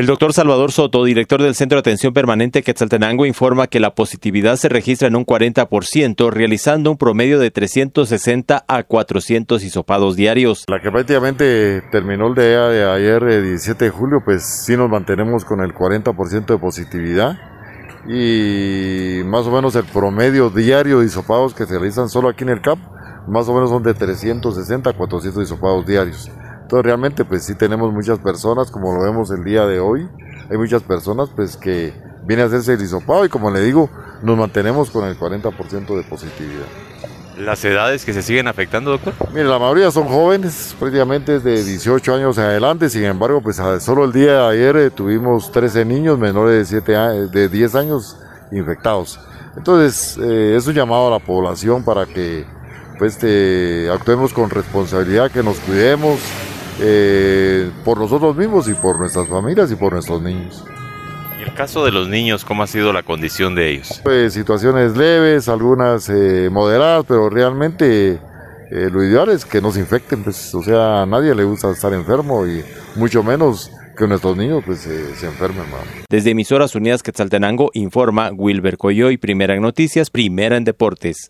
El doctor Salvador Soto, director del Centro de Atención Permanente Quetzaltenango, informa que la positividad se registra en un 40%, realizando un promedio de 360 a 400 hisopados diarios. La que prácticamente terminó el día de ayer, 17 de julio, pues sí nos mantenemos con el 40% de positividad y más o menos el promedio diario de hisopados que se realizan solo aquí en el CAP, más o menos son de 360 a 400 hisopados diarios. Entonces realmente pues sí tenemos muchas personas, como lo vemos el día de hoy, hay muchas personas pues que vienen a hacerse el hisopado y como le digo, nos mantenemos con el 40% de positividad. ¿Las edades que se siguen afectando, doctor? Mire, la mayoría son jóvenes, prácticamente de 18 años en adelante, sin embargo, pues solo el día de ayer eh, tuvimos 13 niños menores de, 7 de 10 años infectados. Entonces, eh, es un llamado a la población para que pues, este, actuemos con responsabilidad, que nos cuidemos, eh, por nosotros mismos y por nuestras familias y por nuestros niños. ¿Y el caso de los niños, cómo ha sido la condición de ellos? Pues situaciones leves, algunas eh, moderadas, pero realmente eh, lo ideal es que no se infecten, pues, o sea, a nadie le gusta estar enfermo y mucho menos que nuestros niños pues se enfermen. Desde Emisoras Unidas Quetzaltenango informa Wilber Coyoy, Primera en Noticias, Primera en Deportes.